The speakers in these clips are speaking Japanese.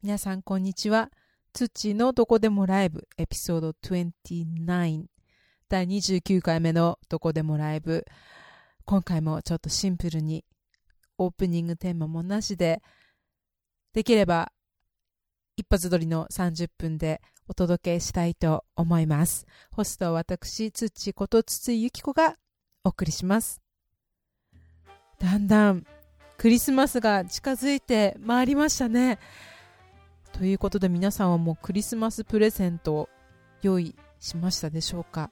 皆さんこんにちは。土のどこでもライブエピソード29第29回目のどこでもライブ今回もちょっとシンプルにオープニングテーマもなしでできれば一発撮りの30分でお届けしたいと思います。ホストは私、土こと筒井ゆき子がお送りします。だんだんクリスマスが近づいてまいりましたね。ということで皆さんはもうクリスマスプレゼントを用意しましたでしょうか？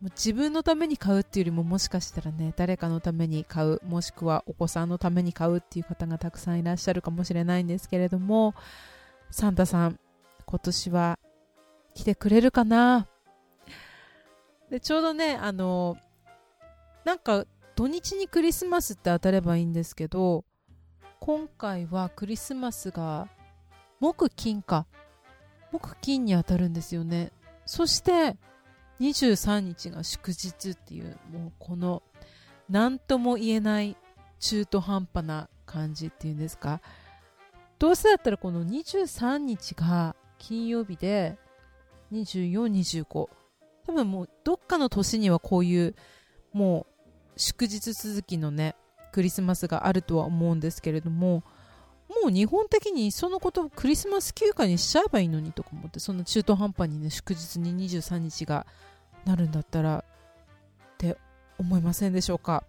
もう自分のために買うっていうよりももしかしたらね誰かのために買うもしくはお子さんのために買うっていう方がたくさんいらっしゃるかもしれないんですけれどもサンタさん今年は来てくれるかな？でちょうどねあのなんか土日にクリスマスって当たればいいんですけど今回はクリスマスが木金か木金に当たるんですよね。そして23日が祝日っていうもうこの何とも言えない中途半端な感じっていうんですか。どうせだったらこの23日が金曜日で2425多分もうどっかの年にはこういうもう祝日続きのねクリスマスがあるとは思うんですけれどももう日本的にそのことをクリスマス休暇にしちゃえばいいのにとか思ってそんな中途半端にね祝日に23日がなるんだったらって思いませんでしょうか？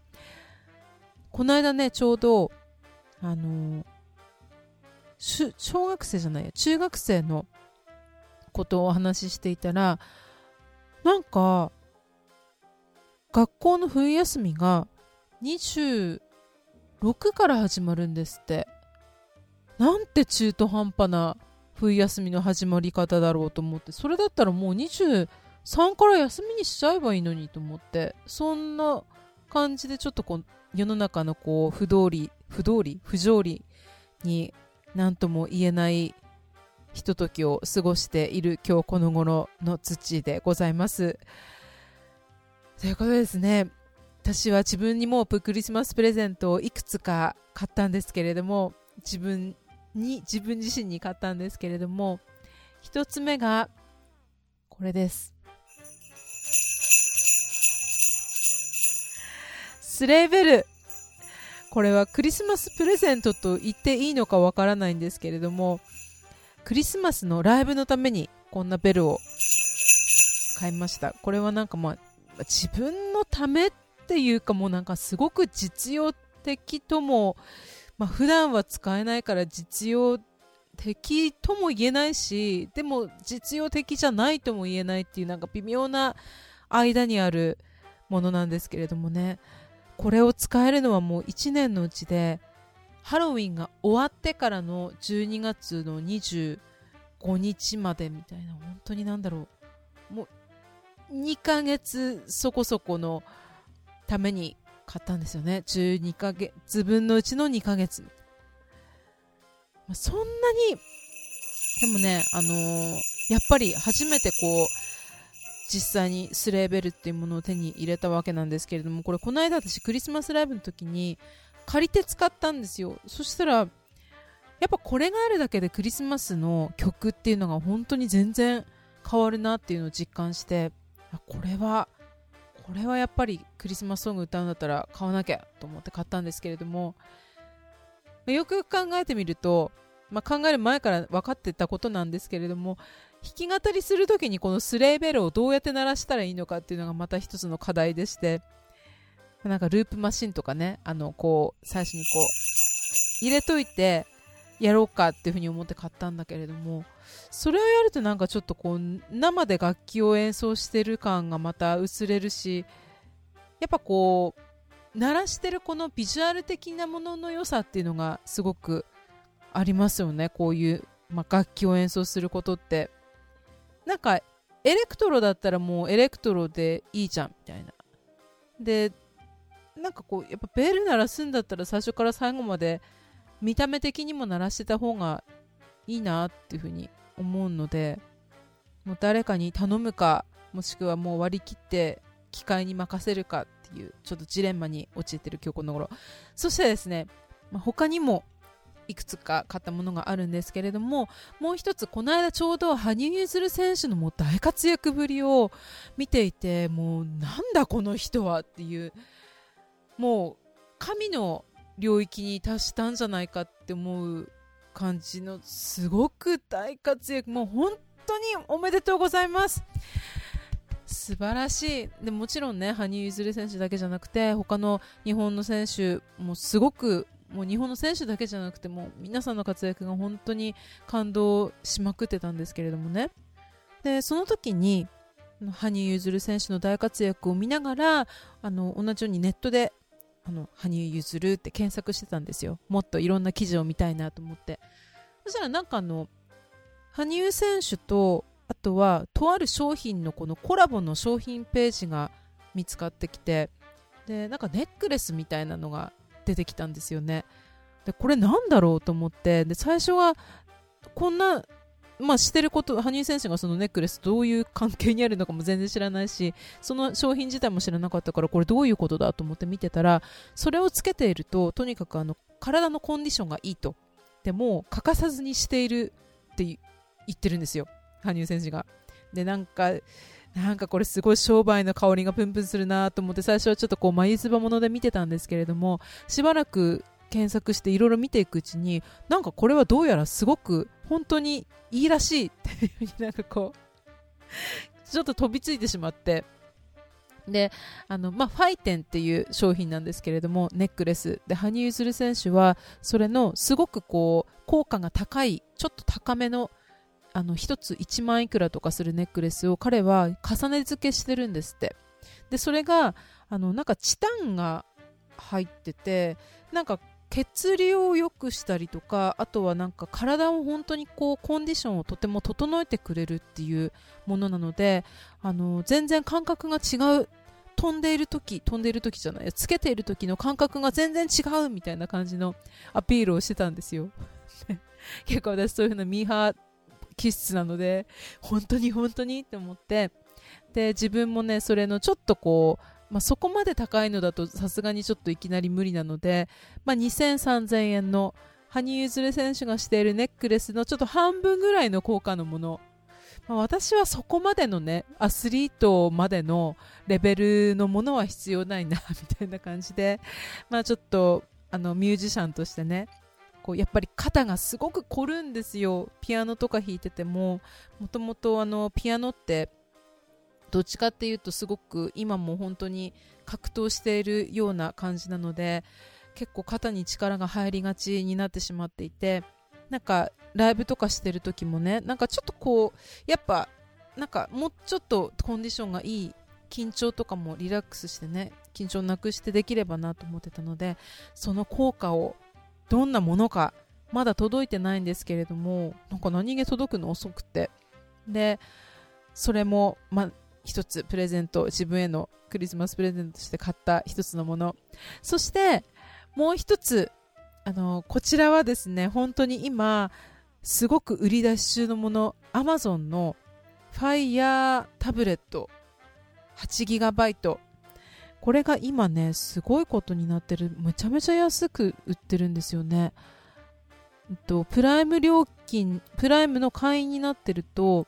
この間ねちょうどあの小学生じゃないや中学生のことをお話ししていたらなんか学校の冬休みが26から始まるんですって。なんて中途半端な冬休みの始まり方だろうと思ってそれだったらもう23から休みにしちゃえばいいのにと思ってそんな感じでちょっとこう世の中のこう不通り不通り不条理に何とも言えないひとときを過ごしている今日この頃の土でございます。ということですね私は自分にもうクリスマスプレゼントをいくつか買ったんですけれども自分に自分自身に買ったんですけれども1つ目がこれです。スレーベル。これはクリスマスプレゼントと言っていいのかわからないんですけれどもクリスマスのライブのためにこんなベルを買いました。これはなんかまあ自分のためっていうかもうなんかすごく実用的ともまあ、普段は使えないから実用的とも言えないしでも実用的じゃないとも言えないっていうなんか微妙な間にあるものなんですけれどもね。これを使えるのはもう1年のうちでハロウィンが終わってからの12月の25日までみたいな本当になんだろう。もう2ヶ月そこそこのために買ったんですよね。12ヶ月分のうちの2ヶ月、ま、そんなにでもねあのー、やっぱり初めてこう実際にスレーベルっていうものを手に入れたわけなんですけれどもこれこの間私クリスマスライブの時に借りて使ったんですよ。そしたらやっぱこれがあるだけでクリスマスの曲っていうのが本当に全然変わるなっていうのを実感してこれはこれはやっぱりクリスマスソング歌うんだったら買わなきゃと思って買ったんですけれども、よくよく考えてみると、まあ、考える前から分かってたことなんですけれども弾き語りする時にこのスレーベルをどうやって鳴らしたらいいのかっていうのがまた一つの課題でしてなんかループマシンとかねあのこう最初にこう入れといてやろうかっていうふうに思って買ったんだけれどもそれをやるとなんかちょっとこう生で楽器を演奏してる感がまた薄れるしやっぱこう鳴らしてるこのビジュアル的なものの良さっていうのがすごくありますよね。こういう、まあ、楽器を演奏することって。なんかエレクトロだったらもうエレクトロでいいじゃんみたいな。でなんかこうやっぱベル鳴らすんだったら最初から最後まで見た目的にも鳴らしてた方がいいなっていうふうに思うのでもう誰かに頼むかもしくはもう割り切って機械に任せるかっていうちょっとジレンマに陥ってる今日この頃。そしてですね、まあ、他にもいくつか買ったものがあるんですけれどももう一つこの間ちょうど羽生結弦選手のもう大活躍ぶりを見ていてもうなんだこの人はっていうもう神の領域に達したんじゃないかって思う感じのすごく大活躍。もう本当におめでとうございます。素晴らしい。でもちろんね羽生結弦選手だけじゃなくて他の日本の選手もすごくもう日本の選手だけじゃなくても皆さんの活躍が本当に感動しまくってたんですけれどもね。でその時に羽生結弦選手の大活躍を見ながらあの同じようにネットであの羽生結弦って検索してたんですよ。もっといろんな記事を見たいなと思って。そしたらなんかあの羽生選手とあとはとある商品のこのコラボの商品ページが見つかってきてでなんかネックレスみたいなのが出てきたんですよね。でこれなんだろうと思って。で最初はこんなまあ、してること羽生選手がそのネックレスどういう関係にあるのかも全然知らないしその商品自体も知らなかったからこれどういうことだと思って見てたらそれをつけているととにかくあの体のコンディションがいいとでも欠かさずにしているって言ってるんですよ羽生選手が。でなんかなんかこれすごい商売の香りがプンプンするなと思って最初はちょっとこう眉唾もので見てたんですけれどもしばらく検索していろいろ見ていくうちになんかこれはどうやらすごく本当にいいらしいっていうふうになんかこう ちょっと飛びついてしまって。であの、まあ、ファイテンっていう商品なんですけれどもネックレス。で羽生結弦選手はそれのすごくこう効果が高いちょっと高めのあの1つ1万いくらとかするネックレスを彼は重ね付けしてるんですって。でそれがあのなんかチタンが入っててなんか血流を良くしたりとかあとはなんか体を本当にこうコンディションをとても整えてくれるっていうものなのであの全然感覚が違う飛んでいる時飛んでいる時じゃないつけている時の感覚が全然違うみたいな感じのアピールをしてたんですよ。結構私そういうふうなミーハー気質なので本当に本当にって思ってで自分もねそれのちょっとこう、まあ、そこまで高いのだとさすがにちょっといきなり無理なので、まあ、2000、3000円の羽生結弦選手がしているネックレスのちょっと半分ぐらいの効果のもの、まあ、私はそこまでのねアスリートまでのレベルのものは必要ないなみたいな感じで、まあ、ちょっとあのミュージシャンとしてねこうやっぱり肩がすごく凝るんですよ。ピアノとか弾いててももともとピアノってどっちかっていうとすごく今も本当に格闘しているような感じなので結構肩に力が入りがちになってしまっていてなんかライブとかしてる時もねなんかちょっとこうやっぱなんかもうちょっとコンディションがいい緊張とかもリラックスしてね緊張なくしてできればなと思ってたのでその効果をどんなものかまだ届いてないんですけれどもなんか何気届くの遅くて。でそれも、ま一つプレゼント自分へのクリスマスプレゼントとして買った一つのもの。そしてもう一つあのこちらはですね本当に今すごく売り出し中のもの Amazon の Fire タブレット 8GB これが今ねすごいことになってる。めちゃめちゃ安く売ってるんですよね、と、プライム料金プライムの会員になってると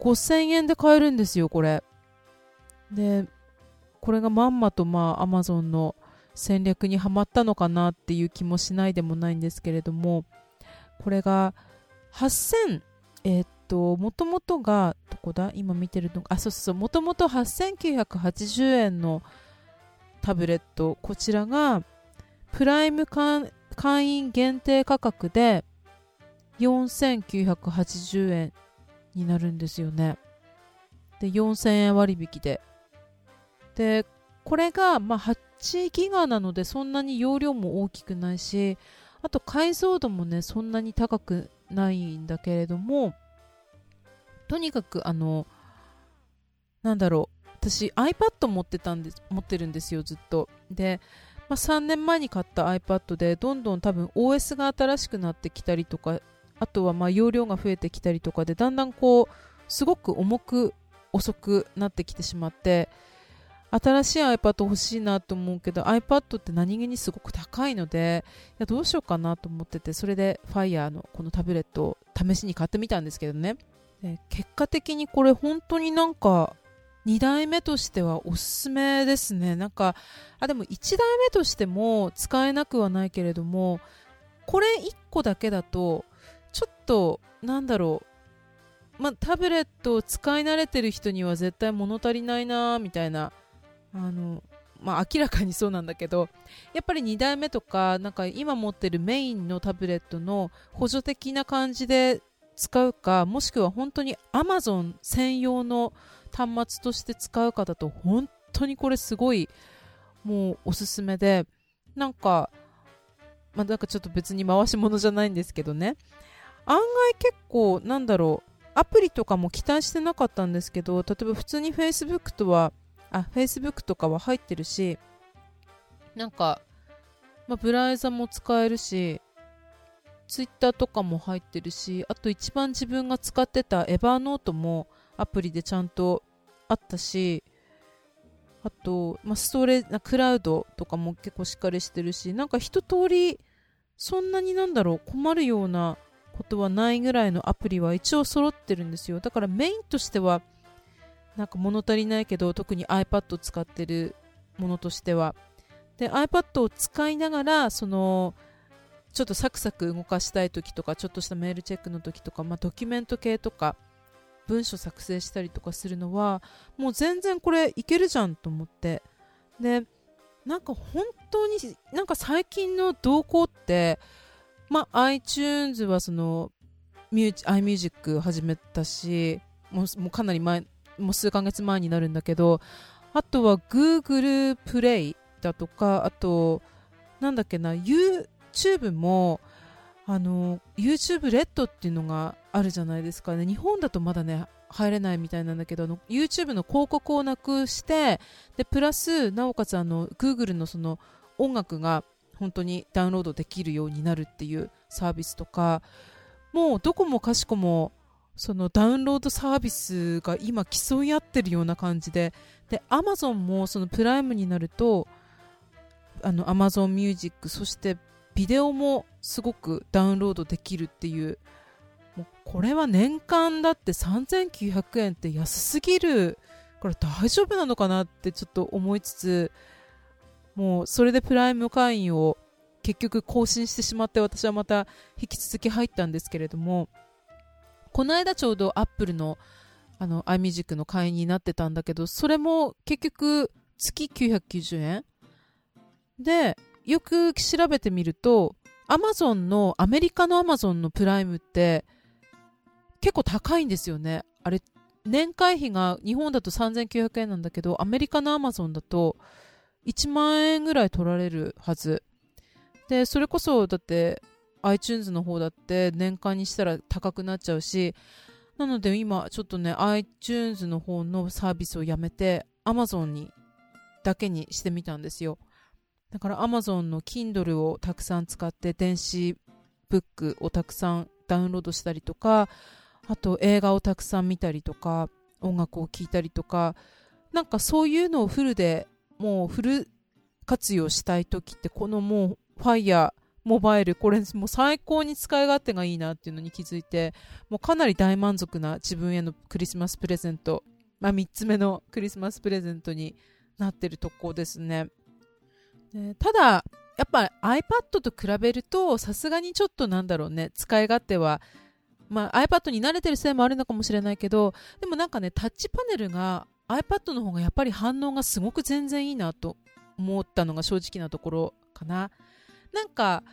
5000円で買えるんですよこれ。でこれがまんまとまあ Amazon の戦略にはまったのかなっていう気もしないでもないんですけれどもこれが8000え、っと、もともとが、どこだ？今見てるのあ、そうそうそう、もともと8980円のタブレット、こちらが、プライム会員限定価格で4980円。になるんですよね。で、4000円割引で。で、これが、まあ、8ギガなのでそんなに容量も大きくないし、あと解像度もね、そんなに高くないんだけれども、とにかくあのなんだろう私 iPad 持ってたんです持ってるんですよずっとで、まあ、3年前に買った iPad でどんどん多分 OS が新しくなってきたりとかあとはまあ容量が増えてきたりとかでだんだんこうすごく重く遅くなってきてしまって新しい iPad 欲しいなと思うけど iPad って何気にすごく高いのでいやどうしようかなと思っててそれで Fire のこのタブレットを試しに買ってみたんですけどね。結果的にこれ本当になんか2代目としてはおすすめですね。なんかあでも1代目としても使えなくはないけれどもこれ1個だけだとちょっとなんだろう。まあ、タブレットを使い慣れてる人には絶対物足りないなみたいな。あのまあ、明らかにそうなんだけどやっぱり2代目とかなんか今持ってるメインのタブレットの補助的な感じで使うかもしくは本当に Amazon 専用の端末として使うかだと本当にこれすごいもうおすすめでなんかまあ、なんかちょっと別に回し物じゃないんですけどね。案外結構なんだろうアプリとかも期待してなかったんですけど例えば普通に Facebook とはあ、Facebook とかは入ってるし、なんか、まあ、ブラウザも使えるし、Twitter とかも入ってるし、あと一番自分が使ってたエバーノートもアプリでちゃんとあったし、あと、まあ、ストレークラウドとかも結構しっかりしてるし、なんか一通り、そんなになんだろう、困るようなことはないぐらいのアプリは一応揃ってるんですよ。だからメインとしては、なんか物足りないけど特に iPad を使ってるものとしてはで iPad を使いながらそのちょっとサクサク動かしたい時とかちょっとしたメールチェックの時とか、まあ、ドキュメント系とか文書作成したりとかするのはもう全然これいけるじゃんと思ってでなんか本当になんか最近の動向ってまあ iTunes はその iMusic 始めたしもうもうかなり前もう数ヶ月前になるんだけどあとは Google プレイだとかあとなんだっけな YouTube もあの YouTube レッドっていうのがあるじゃないですかね。日本だとまだね入れないみたいなんだけど YouTube の広告をなくしてでプラスなおかつあの Google のその音楽が本当にダウンロードできるようになるっていうサービスとかもうどこもかしこもそのダウンロードサービスが今競い合ってるような感じでで Amazon もそのプライムになるとあの Amazon Music そしてビデオもすごくダウンロードできるっていうもうこれは年間だって3900円って安すぎる。これ大丈夫なのかなってちょっと思いつつもうそれでプライム会員を結局更新してしまって私はまた引き続き入ったんですけれどもこの間ちょうどアップルのあの iMusic の会員になってたんだけどそれも結局月990円。でよく調べてみると Amazon のアメリカの Amazon のプライムって結構高いんですよね。あれ年会費が日本だと3900円なんだけどアメリカの Amazon だと1万円ぐらい取られるはず。でそれこそだって iTunes の方だって年間にしたら高くなっちゃうしなので今ちょっとね iTunes の方のサービスをやめて Amazon にだけにしてみたんですよ。だから Amazon の Kindle をたくさん使って電子ブックをたくさんダウンロードしたりとかあと映画をたくさん見たりとか音楽を聴いたりとかなんかそういうのをフルでもうフル活用したい時ってこのもう Fire モバイル、これもう最高に使い勝手がいいなっていうのに気づいて、もうかなり大満足な自分へのクリスマスプレゼント、まあ3つ目のクリスマスプレゼントになってるとこですね。でただ、やっぱ iPad と比べると、さすがにちょっとなんだろうね、使い勝手は、まあ iPad に慣れてるせいもあるのかもしれないけど、でもなんかね、タッチパネルが iPad の方がやっぱり反応がすごく全然いいなと思ったのが正直なところかな。なんか、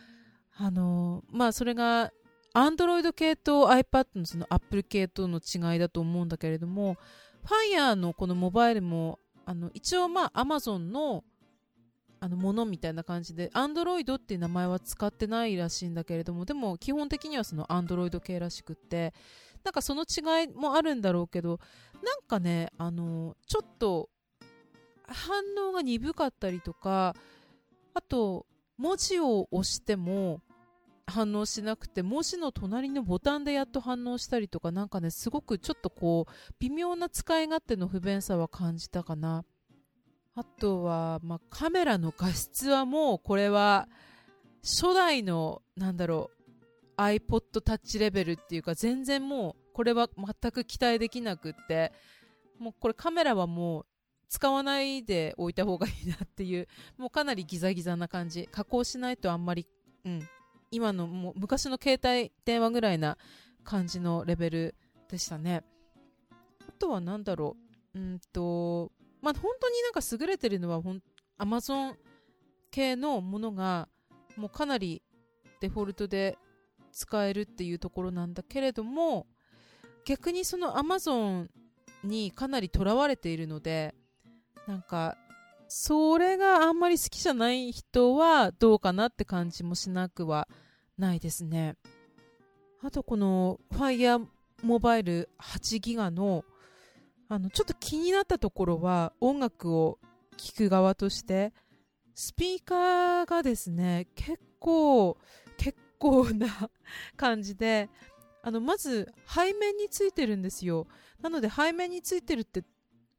あのまあそれが Android 系と iPad のその Apple 系との違いだと思うんだけれども Fire のこのモバイルもあの一応まあ Amazon のあのものみたいな感じで Android っていう名前は使ってないらしいんだけれどもでも基本的にはその Android 系らしくってなんかその違いもあるんだろうけどなんかねあのちょっと反応が鈍かったりとかあと文字を押しても反応しなくて文字の隣のボタンでやっと反応したりとかなんかねすごくちょっとこう微妙な使い勝手の不便さは感じたかな。あとは、まあ、カメラの画質はもうこれは初代のなんだろう iPod Touch レベルっていうか全然もうこれは全く期待できなくってもうこれカメラはもう使わないでおいた方がいいなっていうもうかなりギザギザな感じ。加工しないとあんまり、うん、今のもう昔の携帯電話ぐらいな感じのレベルでしたね。あとは何だろう。うんとまあ本当になんか優れてるのはほんアマゾン系のものがもうかなりデフォルトで使えるっていうところなんだけれども逆にその Amazon にかなりとらわれているのでなんかそれがあんまり好きじゃない人はどうかなって感じもしなくはないですね。あとこの Fire Mobile 8ギガのあのちょっと気になったところは音楽を聴く側としてスピーカーがですね結構構な感じであのまず背面についてるんですよ。なので背面についてるって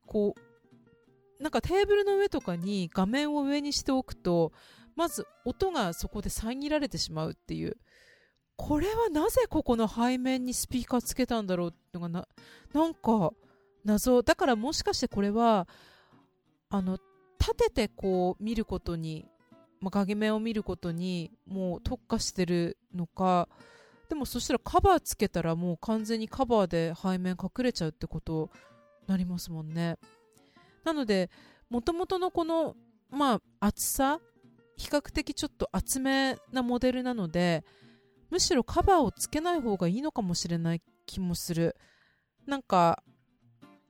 こうなんかテーブルの上とかに画面を上にしておくとまず音がそこで遮られてしまうっていう。これはなぜここの背面にスピーカーつけたんだろうってのがななんか謎。だからもしかしてこれはあの立ててこう見ることに、まあ、影面を見ることにもう特化してるのかでもそしたらカバーつけたらもう完全にカバーで背面隠れちゃうってことなりますもんね。なのでもともとのこのまあ厚さ比較的ちょっと厚めなモデルなのでむしろカバーをつけない方がいいのかもしれない気もする。なんか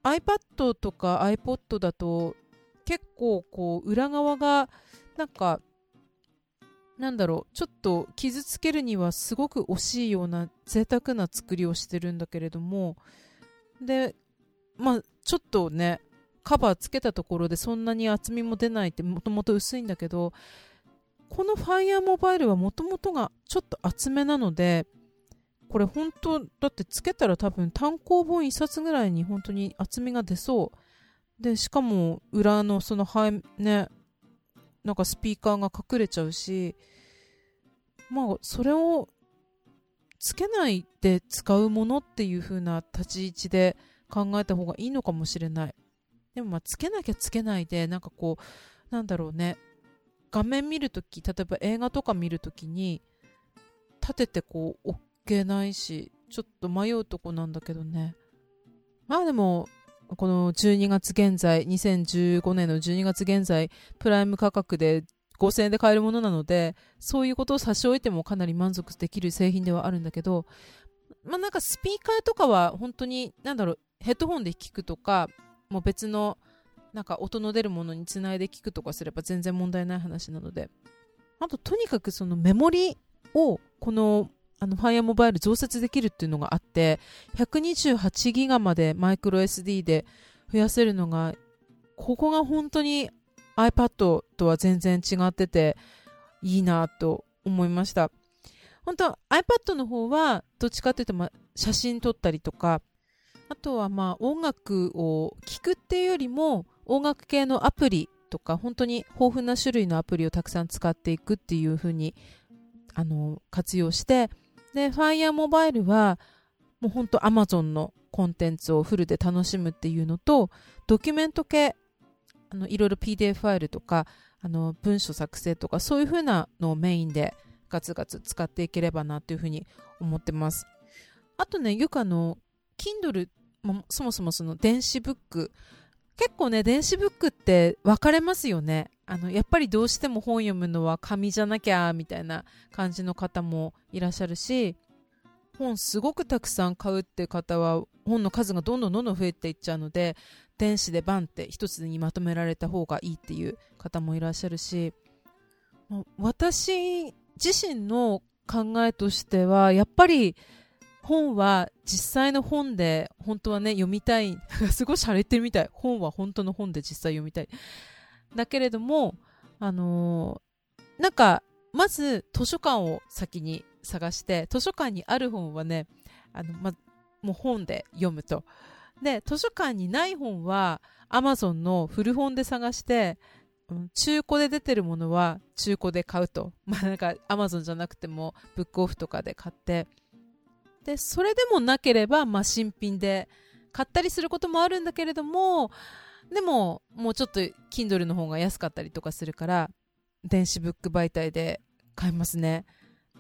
iPad とか iPod だと結構こう裏側がなんかなんだろうちょっと傷つけるにはすごく惜しいような贅沢な作りをしてるんだけれどもでまあちょっとねカバーつけたところでそんなに厚みも出ないってもともと薄いんだけどこの Fire Mobile はもともとがちょっと厚めなのでこれ本当だってつけたら多分単行本1冊ぐらいに本当に厚みが出そう。でしかも裏のそのねなんかスピーカーが隠れちゃうしまあそれをつけないで使うものっていう風な立ち位置で考えた方がいいのかもしれないでもまあつけなきゃつけないでなんかこうなんだろうね画面見るとき例えば映画とか見るときに立ててこう置けないし、ちょっと迷うとこなんだけどね。まあでも、この12月現在、2015年の12月現在、プライム価格で5000円で買えるものなので、そういうことを差し置いてもかなり満足できる製品ではあるんだけど、まあなんかスピーカーとかは本当に、なんだろう、ヘッドホンで聞くとか、もう別の、なんか音の出るものにつないで聞くとかすれば全然問題ない話なので、あととにかくそのメモリをこのあの、Fire Mobile 増設できるっていうのがあって、128ギガまでマイクロ SD で増やせるのが、ここが本当に iPad とは全然違ってて、いいなと思いました。本当 iPad の方は、どっちかっていうと、ま、写真撮ったりとか、あとはまあ音楽を聴くっていうよりも、音楽系のアプリとか、本当に豊富な種類のアプリをたくさん使っていくっていう風に、あの、活用して、で、Fire Mobile は、もうほんと Amazon のコンテンツをフルで楽しむっていうのと、ドキュメント系、あの、いろいろ PDF ファイルとか、あの、文書作成とか、そういう風なのをメインでガツガツ使っていければなというふうに思ってます。あとね、よくあの、Kindle、そもそもその電子ブック、結構ね、電子ブックって分かれますよね。あの、やっぱりどうしても本読むのは紙じゃなきゃ、みたいな感じの方もいらっしゃるし、本すごくたくさん買うって方は、本の数がどんどんどんどん増えていっちゃうので、電子でバンって一つにまとめられた方がいいっていう方もいらっしゃるし、私自身の考えとしては、やっぱり本は実際の本で本当はね、読みたい。すごい洒落てるみたい。本は本当の本で実際読みたい。だけれども、あのー、なんか、まず図書館を先に探して、図書館にある本はね、あの、ま、もう本で読むと。で、図書館にない本は Amazon の古本で探して、中古で出てるものは中古で買うと。まあなんか Amazon じゃなくてもブックオフとかで買って。で、それでもなければ、まあ新品で買ったりすることもあるんだけれども、でももうちょっと Kindle の方が安かったりとかするから、電子ブック媒体で買いますね。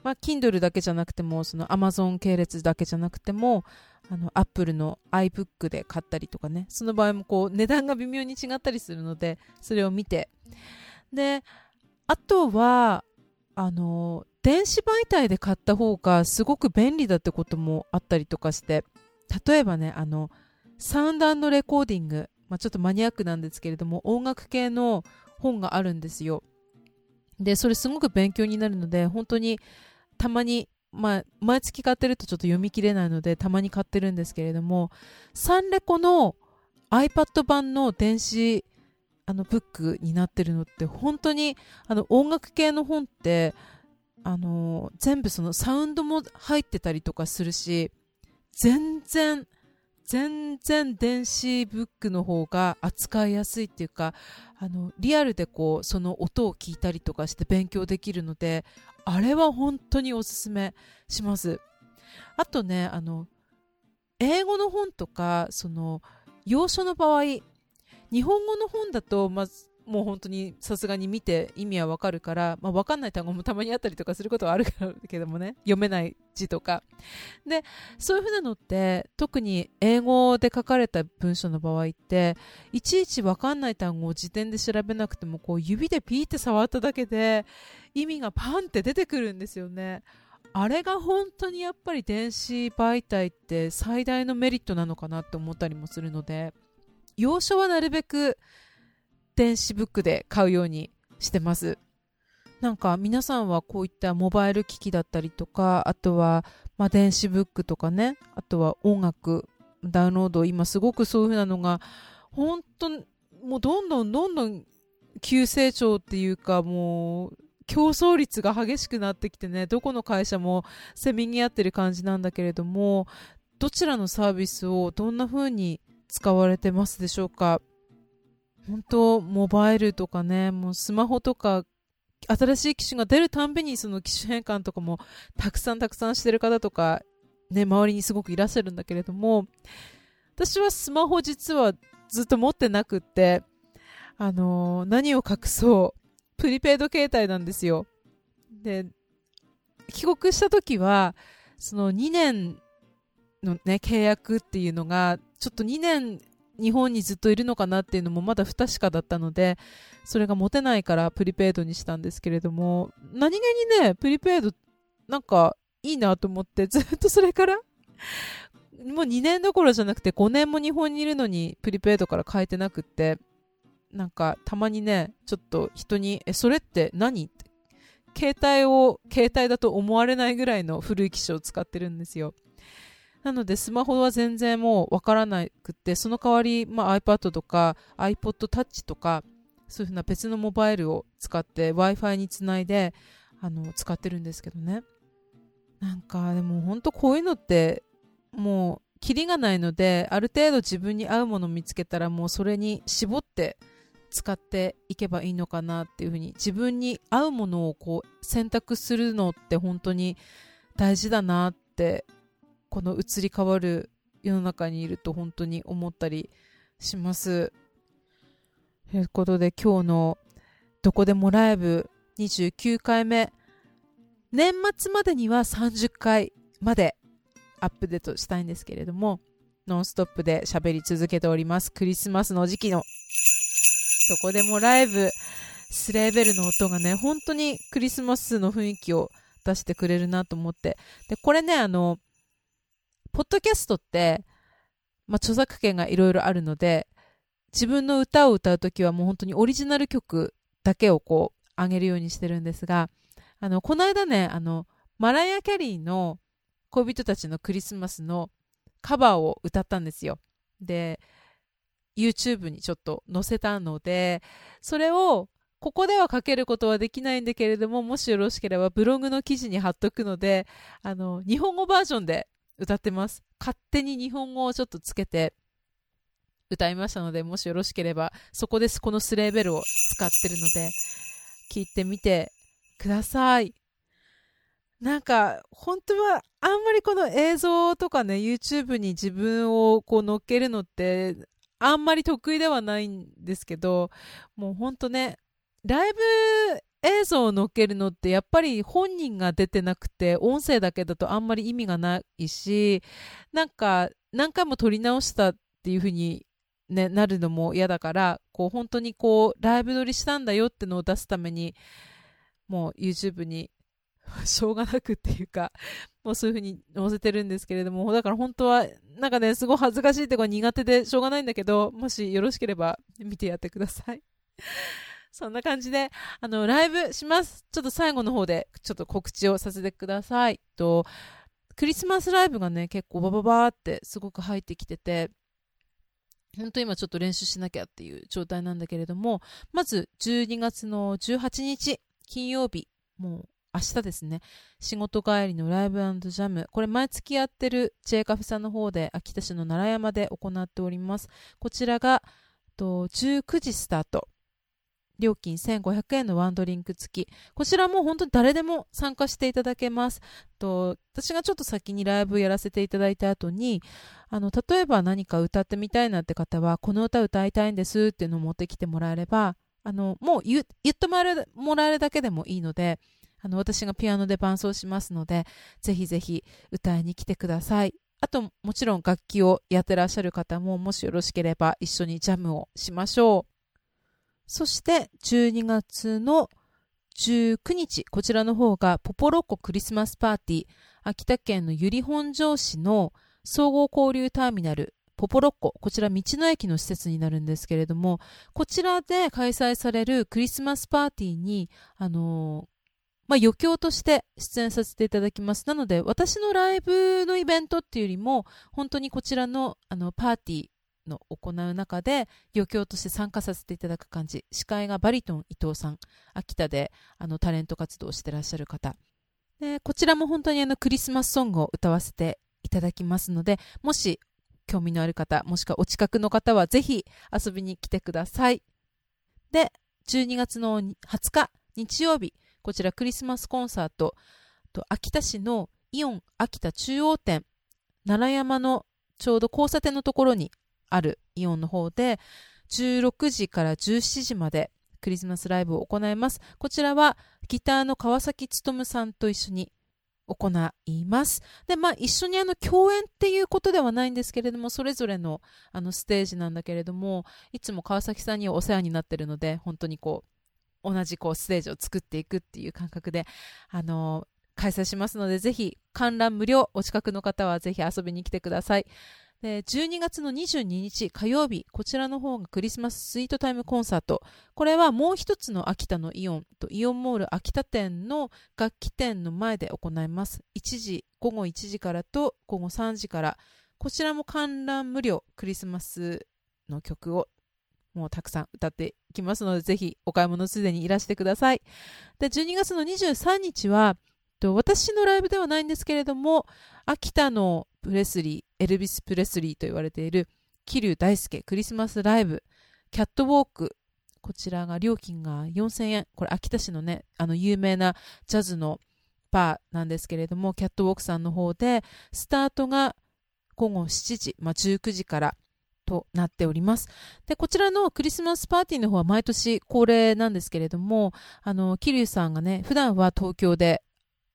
まあ Kindle だけじゃなくても、その Amazon 系列だけじゃなくても、あの、Apple の iBook で買ったりとかね、その場合もこう、値段が微妙に違ったりするので、それを見て。で、あとは、あの、電子媒体で買った方がすごく便利だってこともあったりとかして、例えばね、あの、サウンドレコーディング、まあ、ちょっとマニアックなんですけれども、音楽系の本があるんですよ。で、それすごく勉強になるので、本当にたまにまあ、毎月買ってるとちょっと読み切れないので、たまに買ってるんですけれども、サンレコの iPad 版の電子あのブックになってるのって、本当にあの音楽系の本って、あの全部そのサウンドも入ってたりとかするし、全然、全然電子ブックの方が扱いやすいっていうか、あの、リアルでこう、その音を聞いたりとかして勉強できるので、あれは本当におすすめします。あとね、あの、英語の本とか、その、要所の場合、日本語の本だと、まず、もう本当にさすがに見て意味はわかるから、まあ、わかんない単語もたまにあったりとかすることはあるけどもね、読めない字とか。で、そういうふうなのって、特に英語で書かれた文章の場合って、いちいちわかんない単語を辞典で調べなくても、こう指でピーって触っただけで、意味がパンって出てくるんですよね。あれが本当にやっぱり電子媒体って最大のメリットなのかなって思ったりもするので、要所はなるべく電子ブックで買うようにしてます。なんか皆さんはこういったモバイル機器だったりとか、あとはまあ電子ブックとかね、あとは音楽、ダウンロード、今すごくそういうふうなのが、本当もうどんどんどんどん急成長っていうかもう競争率が激しくなってきてね、どこの会社もせめぎ合ってる感じなんだけれども、どちらのサービスをどんな風に使われてますでしょうか？本当、モバイルとかね、もうスマホとか、新しい機種が出るたんびにその機種変換とかもたくさんたくさんしてる方とか、ね、周りにすごくいらっしゃるんだけれども、私はスマホ実はずっと持ってなくって、あのー何を隠そう、プリペイド携帯なんですよ。で、帰国した時は、その2年のね、契約っていうのが、ちょっと2年日本にずっといるのかなっていうのもまだ不確かだったので、それが持てないからプリペイドにしたんですけれども、何気にね、プリペイドなんかいいなと思って、ずっとそれから、もう2年どころじゃなくて5年も日本にいるのにプリペイドから変えてなくって、なんかたまにね、ちょっと人に、え、それって何？って携帯を携帯だと思われないぐらいの古い機種を使ってるんですよ。なのでスマホは全然もうわからなくて、その代わり、まあ、iPad とか iPod Touch とか、そういうふうな別のモバイルを使って Wi-Fi につないで、あの、使ってるんですけどね。なんか、でも本当こういうのって、もう、キリがないので、ある程度自分に合うものを見つけたら、もうそれに絞って使っていけばいいのかなっていうふうに、自分に合うものをこう選択するのって本当に大事だなって、この移り変わる世の中にいると本当に思ったりします。ということで今日のどこでもライブ29回目、年末までには30回までアップデートしたいんですけれども、ノンストップで喋り続けております。クリスマスの時期のどこでもライブ、スレーベルの音がね、本当にクリスマスの雰囲気を出してくれるなと思って。で、これね、あの、ポッドキャストって、まあ、著作権がいろいろあるので、自分の歌を歌うときはもう本当にオリジナル曲だけをこう、上げるようにしてるんですが、あの、この間ね、あの、マライア・キャリーの恋人たちのクリスマスのカバーを歌ったんですよ。で、YouTube にちょっと載せたので、それをここではかけることはできないんだけれども、もしよろしければブログの記事に貼っとくので、あの、日本語バージョンで歌ってます。勝手に日本語をちょっとつけて歌いましたので、もしよろしければ、そこです、このスレーベルを使ってるので、聞いてみてください。なんか、本当は、あんまりこの映像とかね、YouTube に自分をこう乗っけるのって、あんまり得意ではないんですけど、もう本当ね、ライブ映像を乗っけるのってやっぱり本人が出てなくて音声だけだとあんまり意味がないしなんか何回も撮り直したっていう風にね、なるのも嫌だからこう本当にこうライブ撮りしたんだよってのを出すためにもう YouTube にしょうがなくっていうか、もうそういう風に載せてるんですけれども、だから本当は、なんかね、すごい恥ずかしいっていうか苦手でしょうがないんだけど、もしよろしければ見てやってください。そんな感じで、あの、ライブします。ちょっと最後の方で、ちょっと告知をさせてください。と、クリスマスライブがね、結構バババーってすごく入ってきてて、本当今ちょっと練習しなきゃっていう状態なんだけれども、まず12月の18日、金曜日、もう明日ですね、仕事帰りのライブジャム、これ毎月やってる J カフェさんの方で秋田市の奈良山で行っております。こちらがと19時スタート。料金1500円のワンドリンク付き。こちらも本当に誰でも参加していただけます。と私がちょっと先にライブやらせていただいた後に、あの、例えば何か歌ってみたいなって方は、この歌歌いたいんですっていうのを持ってきてもらえれば、あの、もう言ってもらえるだけでもいいので、あの、私がピアノで伴奏しますので、ぜひぜひ歌いに来てください。あと、もちろん楽器をやってらっしゃる方も、もしよろしければ一緒にジャムをしましょう。そして12月の19日、こちらの方がポポロッコクリスマスパーティー、秋田県の由利本荘市の総合交流ターミナル、ポポロッコ、こちら道の駅の施設になるんですけれども、こちらで開催されるクリスマスパーティーに、あのー、まあ、余興として出演させていただきます。なので、私のライブのイベントっていうよりも、本当にこちらのあのパーティー、の行う中で余興として参加させていただく感じ。司会がバリトン伊藤さん。秋田であのタレント活動をしてらっしゃる方。でこちらも本当にあのクリスマスソングを歌わせていただきますのでもし興味のある方もしくはお近くの方はぜひ遊びに来てください。で12月の20日日曜日こちらクリスマスコンサート。と秋田市のイオン秋田中央店。奈良山のちょうど交差点のところにあるイオンの方で16時から17時までクリスマスライブを行います。こちらはギターの川崎努さんと一緒に行います。で、まあ一緒にあの共演っていうことではないんですけれども、それぞれのあのステージなんだけれども、いつも川崎さんにお世話になってるので、本当にこう、同じこうステージを作っていくっていう感覚で、あの開催しますので、ぜひ観覧無料、お近くの方はぜひ遊びに来てください。で12月の22日火曜日、こちらの方がクリスマススイートタイムコンサート。これはもう一つの秋田のイオンとイオンモール秋田店の楽器店の前で行います。1時、午後1時からと午後3時から。こちらも観覧無料、クリスマスの曲をもうたくさん歌っていきますので、ぜひお買い物すでにいらしてください。で、12月の23日は、私のライブではないんですけれども、秋田のプレスリー、エルビス・プレスリーと言われている桐生大輔クリスマスライブ、キャットウォーク、こちらが料金が4000円。これ秋田市のね、あの有名なジャズのバーなんですけれども、キャットウォークさんの方で、スタートが午後7時、まあ、19時からとなっております。で、こちらのクリスマスパーティーの方は毎年恒例なんですけれども、あの、桐生さんがね、普段は東京で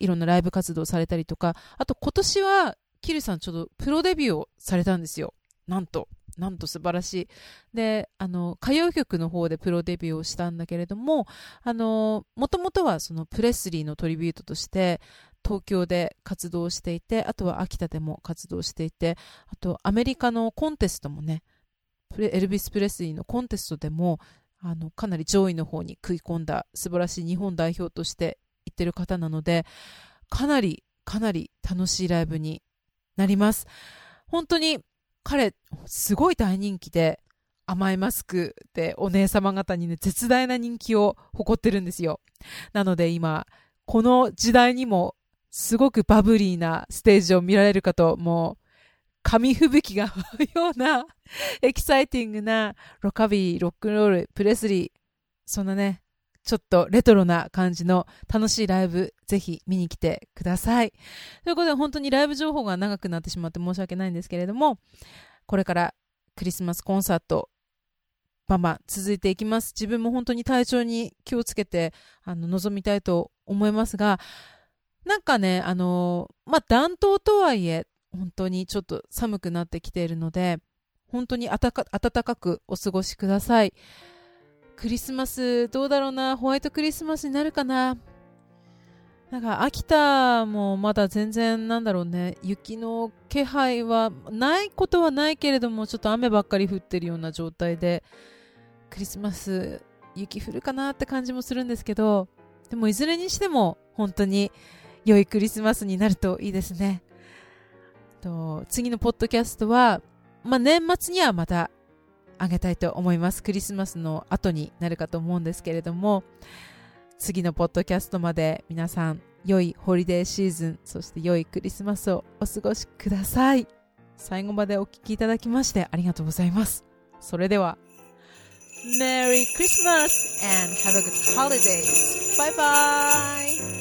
いろんなライブ活動されたりとか、あと今年はキルさんちょっとプロデビューをされたんですよ。なんと。なんと素晴らしい。で、あの、歌謡曲の方でプロデビューをしたんだけれども、あの、もともとはそのプレスリーのトリビュートとして、東京で活動していて、あとは秋田でも活動していて、あとアメリカのコンテストもね、エルビス・プレスリーのコンテストでも、あの、かなり上位の方に食い込んだ素晴らしい日本代表としてってる方なので、かなり、かなり楽しいライブになります。本当に彼、すごい大人気で、甘いマスクでお姉様方にね、絶大な人気を誇ってるんですよ。なので今、この時代にもすごくバブリーなステージを見られるかと、もう紙吹雪が舞う ようなエキサイティングなロカビリー、ロックンロール、プレスリー、そんなね、ちょっとレトロな感じの楽しいライブ、ぜひ見に来てください。ということで本当にライブ情報が長くなってしまって申し訳ないんですけれども、これからクリスマスコンサート、バンバン続いていきます。自分も本当に体調に気をつけて、あの、臨みたいと思いますが、なんかね、あのまあ、暖冬とはいえ、本当にちょっと寒くなってきているので、本当に暖かかくお過ごしください。クリスマスどうだろうな、ホワイトクリスマスになるかな。なんか秋田もまだ全然なんだろうね、雪の気配はないことはないけれども、ちょっと雨ばっかり降ってるような状態で、クリスマス雪降るかなって感じもするんですけど、でもいずれにしても本当に良いクリスマスになるといいですね。と次のポッドキャストは、まあ、年末にはまたあげたいと思います。クリスマスの後になるかと思うんですけれども、次のポッドキャストまで皆さん、良いホリデーシーズン、そして良いクリスマスをお過ごしください。最後までお聴きいただきましてありがとうございます。それでは、Merry Christmas and have a good holidays! Bye bye!